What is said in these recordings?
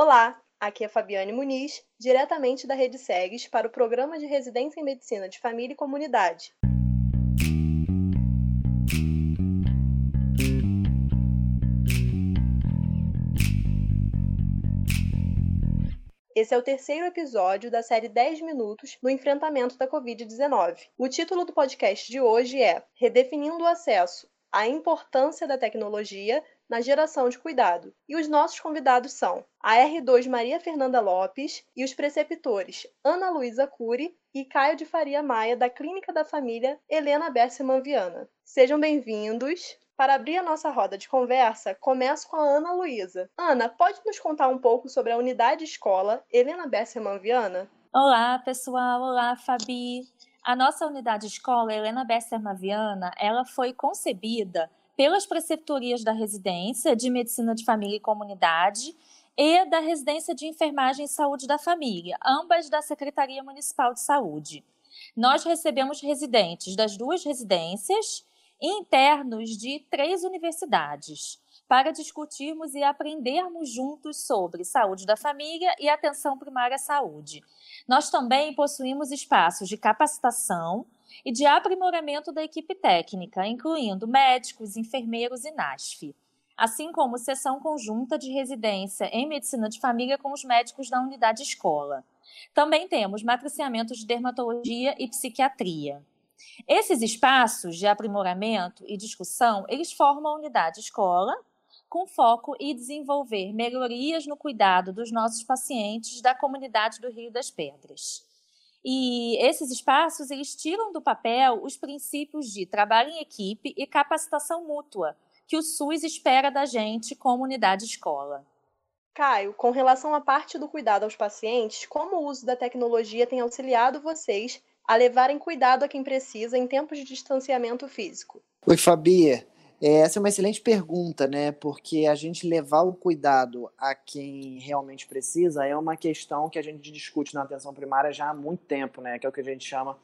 Olá, aqui é Fabiane Muniz, diretamente da Rede SEGS para o Programa de Residência em Medicina de Família e Comunidade. Esse é o terceiro episódio da série 10 Minutos no enfrentamento da Covid-19. O título do podcast de hoje é Redefinindo o Acesso a importância da tecnologia na geração de cuidado. E os nossos convidados são a R2 Maria Fernanda Lopes e os preceptores Ana Luísa Cury e Caio de Faria Maia, da Clínica da Família Helena Berseman Viana. Sejam bem-vindos. Para abrir a nossa roda de conversa, começo com a Ana Luísa. Ana, pode nos contar um pouco sobre a unidade escola Helena Besserman Viana? Olá, pessoal. Olá, Fabi. A nossa unidade escola Helena Besserman Viana, ela foi concebida pelas preceptorias da residência de Medicina de Família e Comunidade e da residência de Enfermagem e Saúde da Família, ambas da Secretaria Municipal de Saúde. Nós recebemos residentes das duas residências e internos de três universidades para discutirmos e aprendermos juntos sobre saúde da família e atenção primária à saúde. Nós também possuímos espaços de capacitação e de aprimoramento da equipe técnica, incluindo médicos, enfermeiros e NASF, assim como sessão conjunta de residência em medicina de família com os médicos da unidade escola. Também temos matriciamento de dermatologia e psiquiatria. Esses espaços de aprimoramento e discussão, eles formam a unidade escola, com foco em desenvolver melhorias no cuidado dos nossos pacientes da comunidade do Rio das Pedras. E esses espaços eles tiram do papel os princípios de trabalho em equipe e capacitação mútua que o SUS espera da gente como unidade escola. Caio, com relação à parte do cuidado aos pacientes, como o uso da tecnologia tem auxiliado vocês a levarem cuidado a quem precisa em tempos de distanciamento físico? Oi, Fabi. É, essa é uma excelente pergunta, né? Porque a gente levar o cuidado a quem realmente precisa é uma questão que a gente discute na atenção primária já há muito tempo, né? Que é o que a gente chama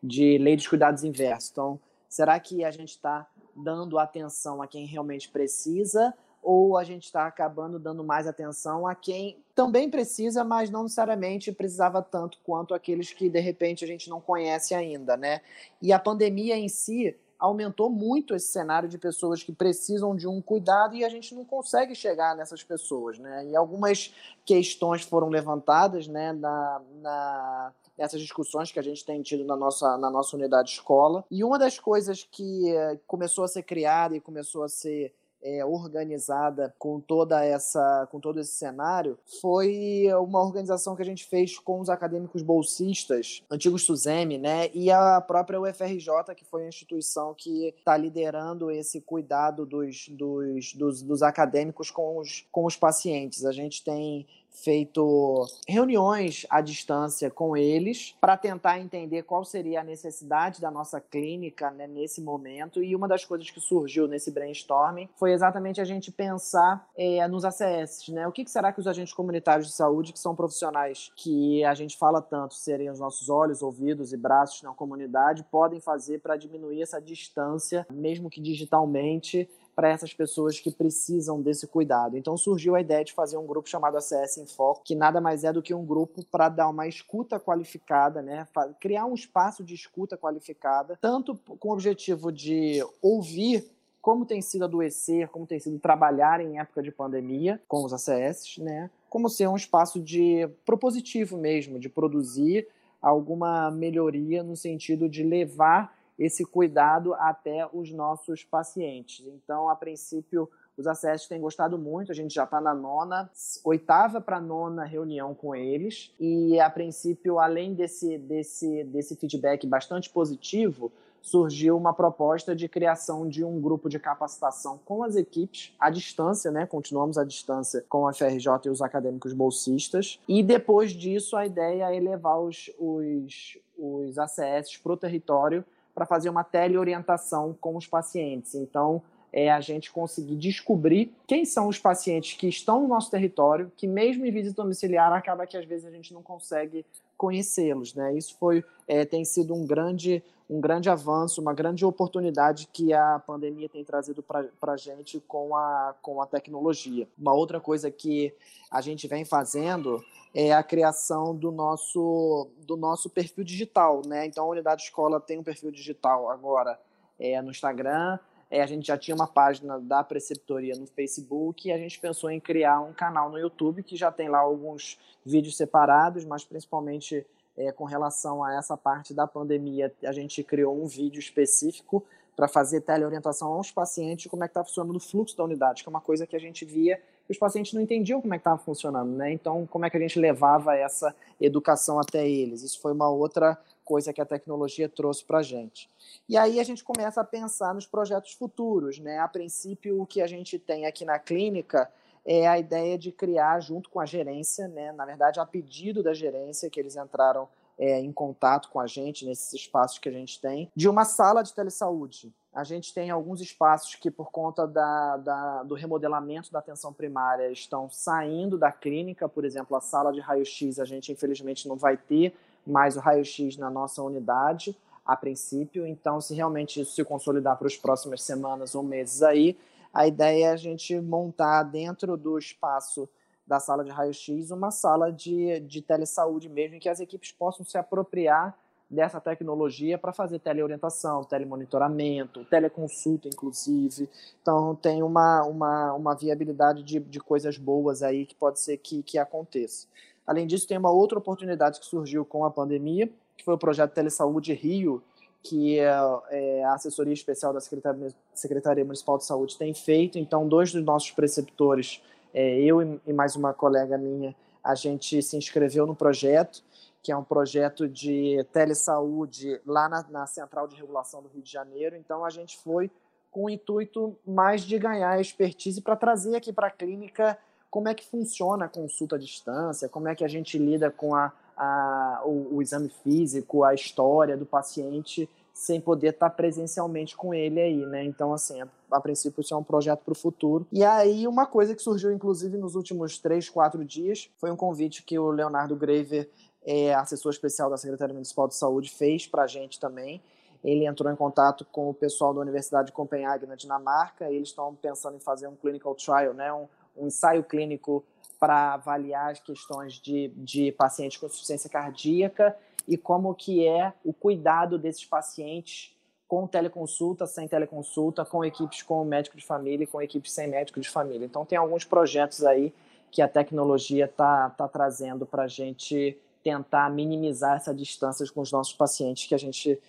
de lei dos cuidados inversos. Então, será que a gente está dando atenção a quem realmente precisa ou a gente está acabando dando mais atenção a quem também precisa, mas não necessariamente precisava tanto quanto aqueles que de repente a gente não conhece ainda, né? E a pandemia em si aumentou muito esse cenário de pessoas que precisam de um cuidado e a gente não consegue chegar nessas pessoas, né? E algumas questões foram levantadas, né, na, na nessas discussões que a gente tem tido na nossa, na nossa unidade escola. E uma das coisas que eh, começou a ser criada e começou a ser é, organizada com toda essa com todo esse cenário foi uma organização que a gente fez com os acadêmicos bolsistas antigos Suzeme né e a própria UFRJ que foi a instituição que está liderando esse cuidado dos, dos, dos, dos acadêmicos com os, com os pacientes. A gente tem feito reuniões à distância com eles para tentar entender qual seria a necessidade da nossa clínica né, nesse momento. E uma das coisas que surgiu nesse brainstorming foi exatamente a gente pensar é, nos ACS, né? O que, que será que os agentes comunitários de saúde, que são profissionais que a gente fala tanto serem os nossos olhos, ouvidos e braços na comunidade, podem fazer para diminuir essa distância, mesmo que digitalmente, para essas pessoas que precisam desse cuidado. Então surgiu a ideia de fazer um grupo chamado ACS em Foco, que nada mais é do que um grupo para dar uma escuta qualificada, né? criar um espaço de escuta qualificada, tanto com o objetivo de ouvir como tem sido adoecer, como tem sido trabalhar em época de pandemia com os ACS, né? Como ser um espaço de propositivo mesmo, de produzir alguma melhoria no sentido de levar esse cuidado até os nossos pacientes. Então, a princípio, os acessos têm gostado muito, a gente já está na nona, oitava para nona reunião com eles, e a princípio, além desse, desse, desse feedback bastante positivo, surgiu uma proposta de criação de um grupo de capacitação com as equipes à distância, né? Continuamos à distância com a FRJ e os acadêmicos bolsistas. E depois disso, a ideia é levar os, os, os ACS para o território para fazer uma teleorientação com os pacientes. Então, é a gente conseguir descobrir quem são os pacientes que estão no nosso território, que mesmo em visita domiciliar acaba que às vezes a gente não consegue conhecê-los, né? Isso foi é, tem sido um grande um grande avanço, uma grande oportunidade que a pandemia tem trazido para a gente com a, com a tecnologia. Uma outra coisa que a gente vem fazendo é a criação do nosso, do nosso perfil digital. Né? Então, a Unidade Escola tem um perfil digital agora é, no Instagram, é, a gente já tinha uma página da preceptoria no Facebook e a gente pensou em criar um canal no YouTube que já tem lá alguns vídeos separados, mas principalmente é, com relação a essa parte da pandemia, a gente criou um vídeo específico para fazer teleorientação aos pacientes como é que está funcionando o fluxo da unidade, que é uma coisa que a gente via que os pacientes não entendiam como é que estava funcionando, né? Então, como é que a gente levava essa educação até eles? Isso foi uma outra coisa que a tecnologia trouxe para a gente. E aí a gente começa a pensar nos projetos futuros, né? A princípio, o que a gente tem aqui na clínica é a ideia de criar, junto com a gerência, né? na verdade, a pedido da gerência, que eles entraram é, em contato com a gente nesses espaços que a gente tem, de uma sala de telesaúde. A gente tem alguns espaços que, por conta da, da, do remodelamento da atenção primária, estão saindo da clínica. Por exemplo, a sala de raio-x, a gente infelizmente não vai ter mais o raio-x na nossa unidade, a princípio. Então, se realmente isso se consolidar para as próximas semanas ou meses aí, a ideia é a gente montar dentro do espaço da sala de raio-x uma sala de, de telesaúde mesmo, em que as equipes possam se apropriar dessa tecnologia para fazer teleorientação, telemonitoramento, teleconsulta, inclusive. Então, tem uma, uma, uma viabilidade de, de coisas boas aí que pode ser que, que aconteça. Além disso, tem uma outra oportunidade que surgiu com a pandemia, que foi o projeto Telesaúde Rio, que é, é, a assessoria especial da Secretaria, Municipal de Saúde tem feito. Então, dois dos nossos preceptores, é, eu e, mais uma colega minha, a gente se inscreveu no projeto, que é um projeto de telesaúde lá na, na Central de Regulação do Rio de Janeiro. Então, a gente foi com o intuito mais de ganhar expertise para trazer aqui para a clínica como é que funciona a consulta à distância, como é que a gente lida com a a, o, o, exame físico, a história do paciente, sem poder estar presencialmente com ele aí, né? Então, assim, a, a princípio isso é um projeto para o futuro. E aí, uma coisa que surgiu, inclusive, nos últimos três, quatro dias, foi um convite que o Leonardo Graver, é, assessor especial da Secretaria Municipal de Saúde, fez para a gente também. Ele entrou em contato com o pessoal da Universidade de Copenhague, na Dinamarca, e eles estão pensando em fazer um clinical trial, né? um, um ensaio clínico para avaliar as questões de, de pacientes com insuficiência cardíaca e como que é o cuidado desses pacientes com teleconsulta, sem teleconsulta, com equipes com médico de família e com equipes sem médico de família. Então tem alguns projetos aí que a tecnologia está tá trazendo para a gente tentar minimizar essa distância com os nossos pacientes que a gente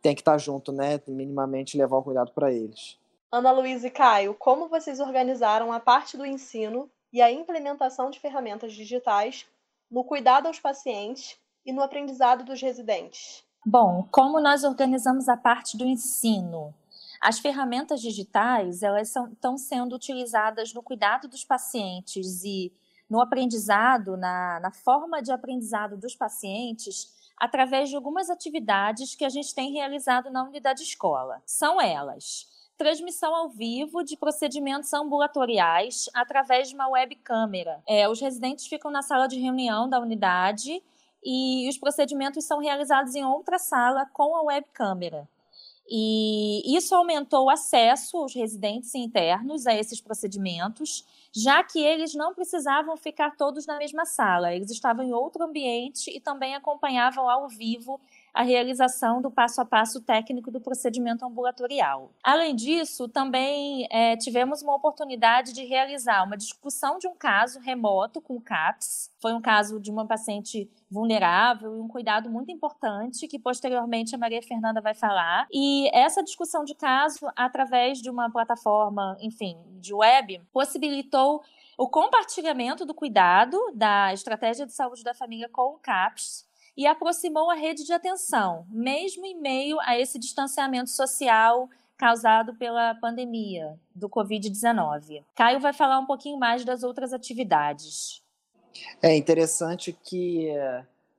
tem que estar tá junto, né? Minimamente levar o cuidado para eles. Ana Luísa e Caio, como vocês organizaram a parte do ensino e a implementação de ferramentas digitais no cuidado aos pacientes e no aprendizado dos residentes? Bom, como nós organizamos a parte do ensino? As ferramentas digitais elas são, estão sendo utilizadas no cuidado dos pacientes e no aprendizado, na, na forma de aprendizado dos pacientes, através de algumas atividades que a gente tem realizado na unidade escola. São elas: transmissão ao vivo de procedimentos ambulatoriais através de uma web câmera. É, os residentes ficam na sala de reunião da unidade e os procedimentos são realizados em outra sala com a web câmera. E isso aumentou o acesso aos residentes internos a esses procedimentos, já que eles não precisavam ficar todos na mesma sala, eles estavam em outro ambiente e também acompanhavam ao vivo a realização do passo a passo técnico do procedimento ambulatorial. Além disso, também é, tivemos uma oportunidade de realizar uma discussão de um caso remoto com o CAPS. Foi um caso de uma paciente vulnerável e um cuidado muito importante que posteriormente a Maria Fernanda vai falar. E essa discussão de caso, através de uma plataforma, enfim, de web, possibilitou o compartilhamento do cuidado da estratégia de saúde da família com o CAPS e aproximou a rede de atenção, mesmo em meio a esse distanciamento social causado pela pandemia do Covid-19. Caio vai falar um pouquinho mais das outras atividades. É interessante que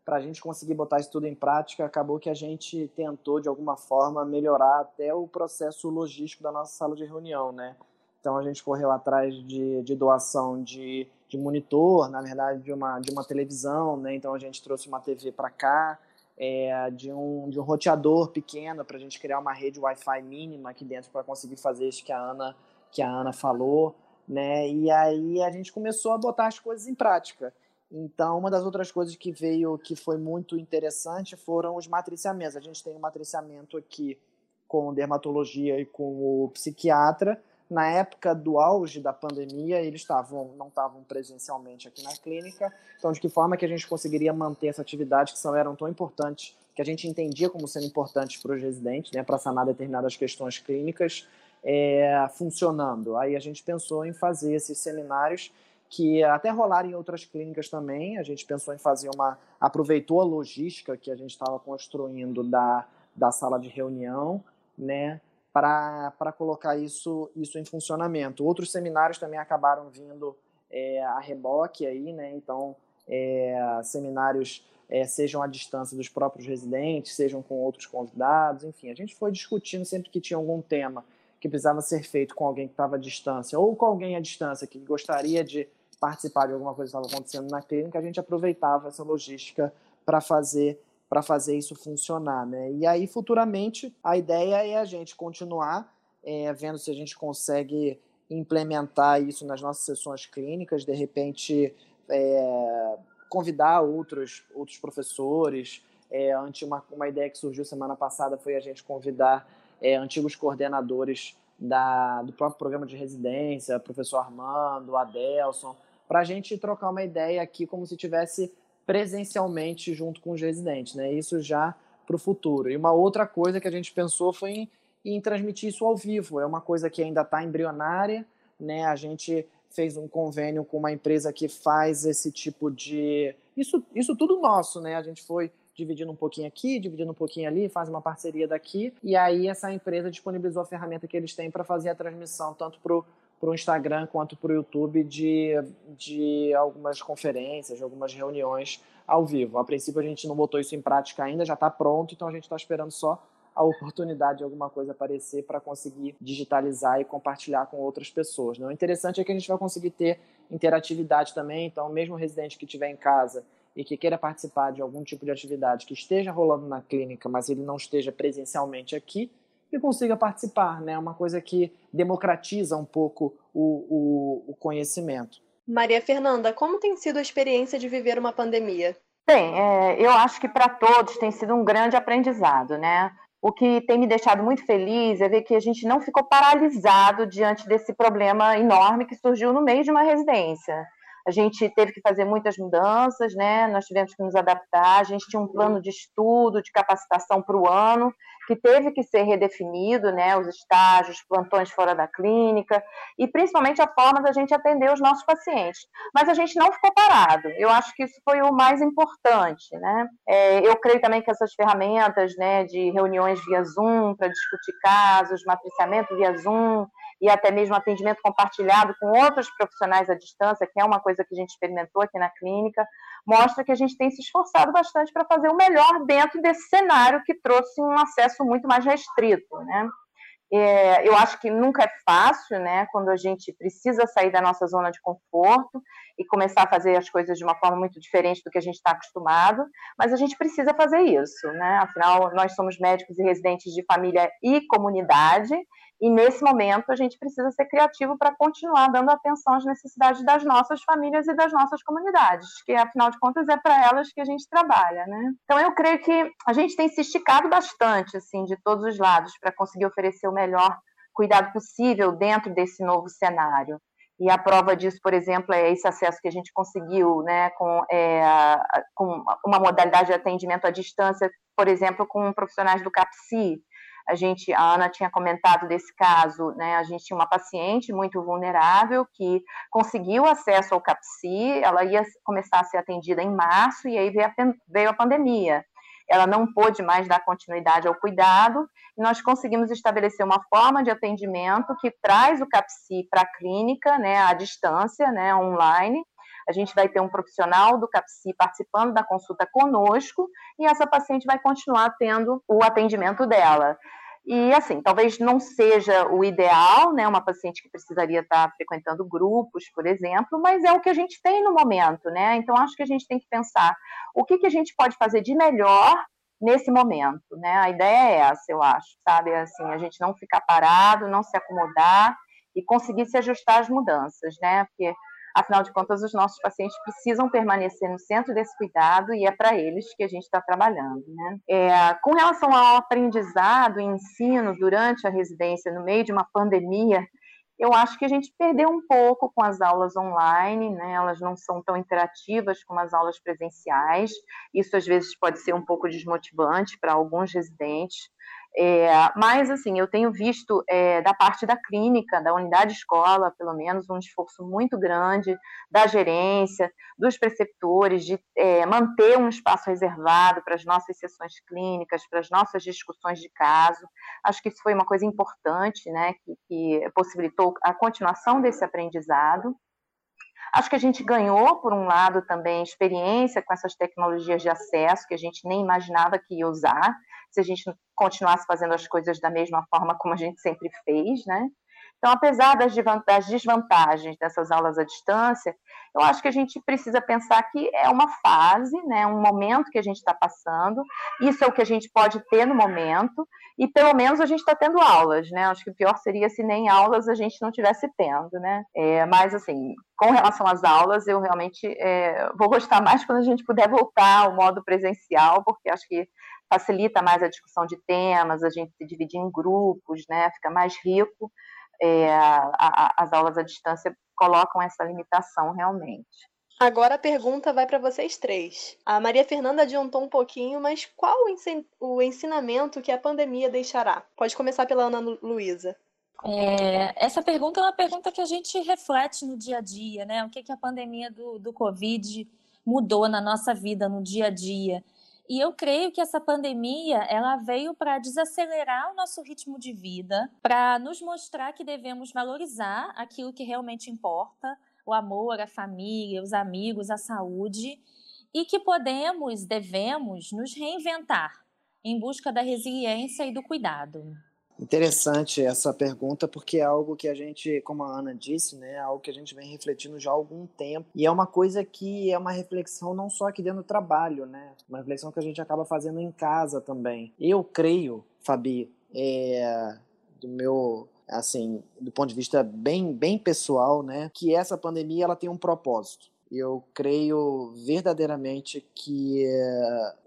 para a gente conseguir botar isso tudo em prática, acabou que a gente tentou, de alguma forma, melhorar até o processo logístico da nossa sala de reunião, né? Então, a gente correu atrás de, de doação de, de monitor, na verdade, de uma, de uma televisão, né? Então, a gente trouxe uma TV para cá, é, de, um, de um roteador pequeno para a gente criar uma rede Wi-Fi mínima aqui dentro para conseguir fazer isso que a Ana, que a Ana falou, né? E aí a gente começou a botar as coisas em prática. Então, uma das outras coisas que veio que foi muito interessante foram os matriciamentos. A gente tem um matriciamento aqui com dermatologia e com o psiquiatra. Na época do auge da pandemia, eles estavam não estavam presencialmente aqui na clínica. Então, de que forma que a gente conseguiria manter essa atividade que são eram tão importantes, que a gente entendia como sendo importantes para os residentes, né, para sanar determinadas questões clínicas, é, funcionando. Aí a gente pensou em fazer esses seminários que até rolaram em outras clínicas também. A gente pensou em fazer uma. aproveitou a logística que a gente estava construindo da, da sala de reunião, né? Para colocar isso, isso em funcionamento. Outros seminários também acabaram vindo é, a reboque aí, né? Então, é, seminários é, sejam à distância dos próprios residentes, sejam com outros convidados, enfim, a gente foi discutindo sempre que tinha algum tema que precisava ser feito com alguém que estava à distância ou com alguém à distância que gostaria de participar de alguma coisa que estava acontecendo na clínica, a gente aproveitava essa logística para fazer para fazer isso funcionar, né? E aí futuramente a ideia é a gente continuar é, vendo se a gente consegue implementar isso nas nossas sessões clínicas, de repente é, convidar outros outros professores. É, uma, uma ideia que surgiu semana passada foi a gente convidar é, antigos coordenadores da, do próprio programa de residência, professor Armando, Adelson, para a gente trocar uma ideia aqui como se tivesse presencialmente junto com os residentes, né? Isso já para o futuro. E uma outra coisa que a gente pensou foi em, em transmitir isso ao vivo. É uma coisa que ainda está embrionária, né? A gente fez um convênio com uma empresa que faz esse tipo de isso, isso tudo nosso, né? A gente foi dividindo um pouquinho aqui, dividindo um pouquinho ali, faz uma parceria daqui, e aí essa empresa disponibilizou a ferramenta que eles têm para fazer a transmissão tanto para para o Instagram quanto para o YouTube de, de algumas conferências, de algumas reuniões ao vivo. A princípio a gente não botou isso em prática ainda, já está pronto, então a gente está esperando só a oportunidade de alguma coisa aparecer para conseguir digitalizar e compartilhar com outras pessoas. Né? O interessante é que a gente vai conseguir ter interatividade também, então mesmo o residente que estiver em casa e que queira participar de algum tipo de atividade que esteja rolando na clínica, mas ele não esteja presencialmente aqui, e consiga participar, né? Uma coisa que democratiza um pouco o, o, o conhecimento. Maria Fernanda, como tem sido a experiência de viver uma pandemia? Bem, é, eu acho que para todos tem sido um grande aprendizado, né? O que tem me deixado muito feliz é ver que a gente não ficou paralisado diante desse problema enorme que surgiu no meio de uma residência. A gente teve que fazer muitas mudanças, né? Nós tivemos que nos adaptar. A gente tinha um plano de estudo, de capacitação para o ano, que teve que ser redefinido, né? Os estágios, plantões fora da clínica e principalmente a forma da gente atender os nossos pacientes. Mas a gente não ficou parado. Eu acho que isso foi o mais importante, né? É, eu creio também que essas ferramentas, né, de reuniões via Zoom para discutir casos, matriciamento via Zoom e até mesmo atendimento compartilhado com outros profissionais à distância, que é uma coisa que a gente experimentou aqui na clínica, mostra que a gente tem se esforçado bastante para fazer o melhor dentro desse cenário que trouxe um acesso muito mais restrito, né? É, eu acho que nunca é fácil, né, quando a gente precisa sair da nossa zona de conforto e começar a fazer as coisas de uma forma muito diferente do que a gente está acostumado, mas a gente precisa fazer isso, né? Afinal, nós somos médicos e residentes de família e comunidade, e nesse momento a gente precisa ser criativo para continuar dando atenção às necessidades das nossas famílias e das nossas comunidades, que afinal de contas é para elas que a gente trabalha, né? Então eu creio que a gente tem se esticado bastante, assim, de todos os lados para conseguir oferecer o melhor cuidado possível dentro desse novo cenário. E a prova disso, por exemplo, é esse acesso que a gente conseguiu né, com, é, com uma modalidade de atendimento à distância, por exemplo, com profissionais do CAPSI. A gente, a Ana tinha comentado desse caso, né, a gente tinha uma paciente muito vulnerável que conseguiu acesso ao CAPSI, ela ia começar a ser atendida em março e aí veio a, veio a pandemia. Ela não pôde mais dar continuidade ao cuidado, e nós conseguimos estabelecer uma forma de atendimento que traz o CAPSI para a clínica, né, à distância, né, online, A gente vai ter um profissional do CAPSI participando da consulta conosco e essa paciente vai continuar tendo o atendimento dela. E assim, talvez não seja o ideal, né, uma paciente que precisaria estar frequentando grupos, por exemplo, mas é o que a gente tem no momento, né? Então acho que a gente tem que pensar o que, que a gente pode fazer de melhor nesse momento, né? A ideia é essa, eu acho, sabe? Assim, a gente não ficar parado, não se acomodar e conseguir se ajustar às mudanças, né? Porque afinal de contas os nossos pacientes precisam permanecer no centro desse cuidado e é para eles que a gente está trabalhando, né? É, com relação ao aprendizado e ensino durante a residência no meio de uma pandemia, eu acho que a gente perdeu um pouco com as aulas online, né? Elas não são tão interativas como as aulas presenciais. Isso às vezes pode ser um pouco desmotivante para alguns residentes. É, mas, assim, eu tenho visto é, da parte da clínica, da unidade escola, pelo menos, um esforço muito grande da gerência, dos preceptores, de é, manter um espaço reservado para as nossas sessões clínicas, para as nossas discussões de caso. Acho que isso foi uma coisa importante, né, que, que possibilitou a continuação desse aprendizado. Acho que a gente ganhou, por um lado, também experiência com essas tecnologias de acesso que a gente nem imaginava que ia usar, se a gente continuasse fazendo as coisas da mesma forma como a gente sempre fez, né? Então, apesar das desvantagens dessas aulas à distância, eu acho que a gente precisa pensar que é uma fase, né, um momento que a gente está passando, isso é o que a gente pode ter no momento, e pelo menos a gente está tendo aulas, né? Acho que o pior seria se nem aulas a gente não tivesse tendo, né? É, mas, assim, com relação às aulas, eu realmente é, vou gostar mais quando a gente puder voltar ao modo presencial, porque acho que facilita mais a discussão de temas, a gente se dividir em grupos, né? Fica mais rico é, a, a, as aulas à distância colocam essa limitação realmente. Agora a pergunta vai para vocês três. A Maria Fernanda adiantou um pouquinho, mas qual o ensinamento que a pandemia deixará? Pode começar pela Ana Luísa. É, essa pergunta é uma pergunta que a gente reflete no dia a dia, né? O que, que a pandemia do, do Covid mudou na nossa vida, no dia a dia. E eu creio que essa pandemia ela veio para desacelerar o nosso ritmo de vida, para nos mostrar que devemos valorizar aquilo que realmente importa, o amor, a família, os amigos, a saúde, e que podemos, devemos nos reinventar em busca da resiliência e do cuidado. Interessante essa pergunta, porque é algo que a gente, como a Ana disse, né, é algo que a gente vem refletindo já há algum tempo. E é uma coisa que é uma reflexão não só aqui dentro do trabalho, né? Uma reflexão que a gente acaba fazendo em casa também. Eu creio, Fabi, é, do meu assim, do ponto de vista bem, bem pessoal, né, que essa pandemia ela tem um propósito. Eu creio verdadeiramente que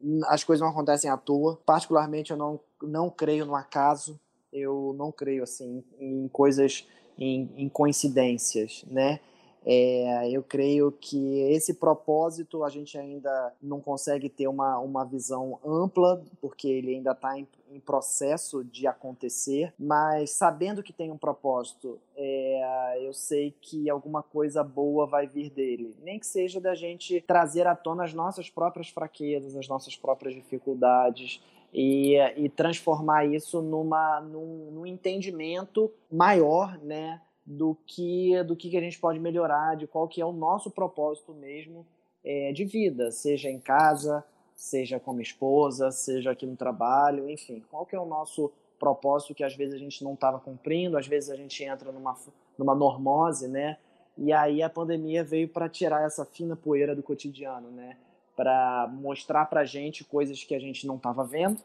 uh, as coisas não acontecem à toa. Particularmente, eu não, não creio no acaso eu não creio assim em coisas, em, em coincidências, né? É, eu creio que esse propósito a gente ainda não consegue ter uma, uma visão ampla, porque ele ainda está em, em, processo de acontecer, mas sabendo que tem um propósito, é, eu sei que alguma coisa boa vai vir dele. Nem que seja da gente trazer à tona as nossas próprias fraquezas, as nossas próprias dificuldades, e, e transformar isso numa, num, num entendimento maior, né, do que do que a gente pode melhorar, de qual que é o nosso propósito mesmo é, de vida, seja em casa, seja como esposa, seja aqui no trabalho, enfim, qual que é o nosso propósito que às vezes a gente não estava cumprindo, às vezes a gente entra numa, numa normose, né? E aí a pandemia veio para tirar essa fina poeira do cotidiano, né? Para mostrar para a gente coisas que a gente não estava vendo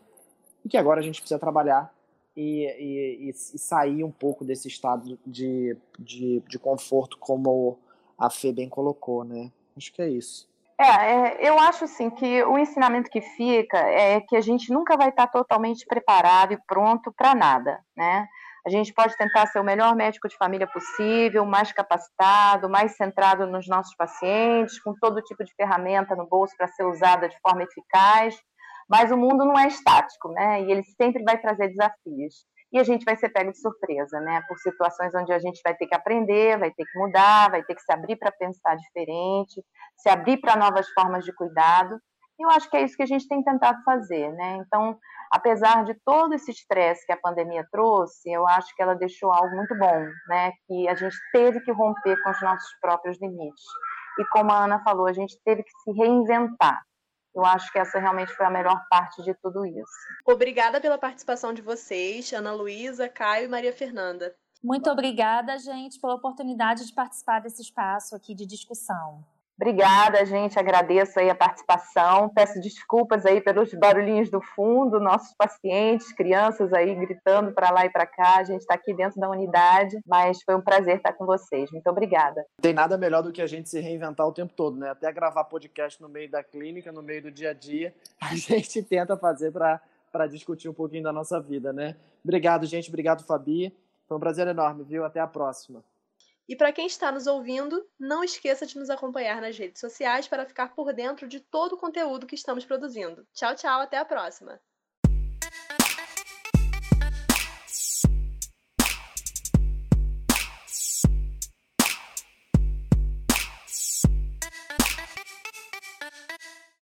e que agora a gente precisa trabalhar e, e, e, sair um pouco desse estado de, de, de, conforto, como a Fê bem colocou, né? Acho que é isso. É, é, eu acho assim que o ensinamento que fica é que a gente nunca vai estar totalmente preparado e pronto para nada, né? A gente pode tentar ser o melhor médico de família possível, mais capacitado, mais centrado nos nossos pacientes, com todo tipo de ferramenta no bolso para ser usada de forma eficaz, mas o mundo não é estático, né? E ele sempre vai trazer desafios. E a gente vai ser pego de surpresa, né? Por situações onde a gente vai ter que aprender, vai ter que mudar, vai ter que se abrir para pensar diferente, se abrir para novas formas de cuidado. E eu acho que é isso que a gente tem tentado fazer, né? Então, apesar de todo esse estresse que a pandemia trouxe, eu acho que ela deixou algo muito bom, né? Que a gente teve que romper com os nossos próprios limites. e como a Ana falou, a gente teve que se reinventar. Eu acho que essa realmente foi a melhor parte de tudo isso. Obrigada pela participação de vocês, Ana Luísa, Caio e Maria Fernanda. Muito obrigada, gente, pela oportunidade de participar desse espaço aqui de discussão. Obrigada, gente. Agradeço aí a participação. Peço desculpas aí pelos barulhinhos do fundo, nossos pacientes, crianças aí gritando para lá e para cá. A gente está aqui dentro da unidade, mas foi um prazer estar com vocês. Muito obrigada. Tem nada melhor do que a gente se reinventar o tempo todo, né? Até gravar podcast no meio da clínica, no meio do dia a dia, a gente tenta fazer para discutir um pouquinho da nossa vida, né? Obrigado, gente. Obrigado, Fabi. Foi um prazer enorme, viu? Até a próxima. E para quem está nos ouvindo, não esqueça de nos acompanhar nas redes sociais para ficar por dentro de todo o conteúdo que estamos produzindo. Tchau, tchau, até a próxima!